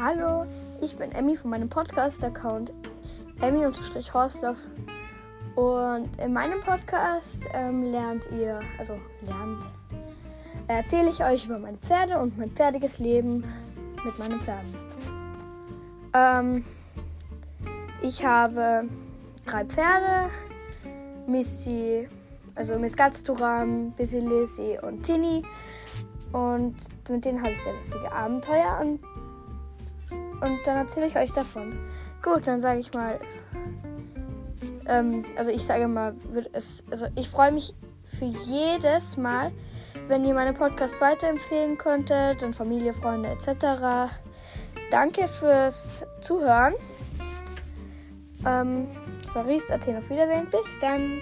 Hallo, ich bin Emmy von meinem Podcast-Account Emmy-Horstloff. Und in meinem Podcast ähm, lernt ihr, also lernt, erzähle ich euch über meine Pferde und mein pferdiges Leben mit meinen Pferden. Ähm, ich habe drei Pferde, Missy, also Miss Gatzturam, Bissy Lizzy und Tinny. Und mit denen habe ich sehr lustige Abenteuer und und dann erzähle ich euch davon. Gut, dann sage ich mal, ähm, also ich sage mal, es, also ich freue mich für jedes Mal, wenn ihr meine Podcast weiterempfehlen könntet, dann Familie, Freunde etc. Danke fürs Zuhören. Ähm, Paris, Athen, auf Wiedersehen. Bis dann.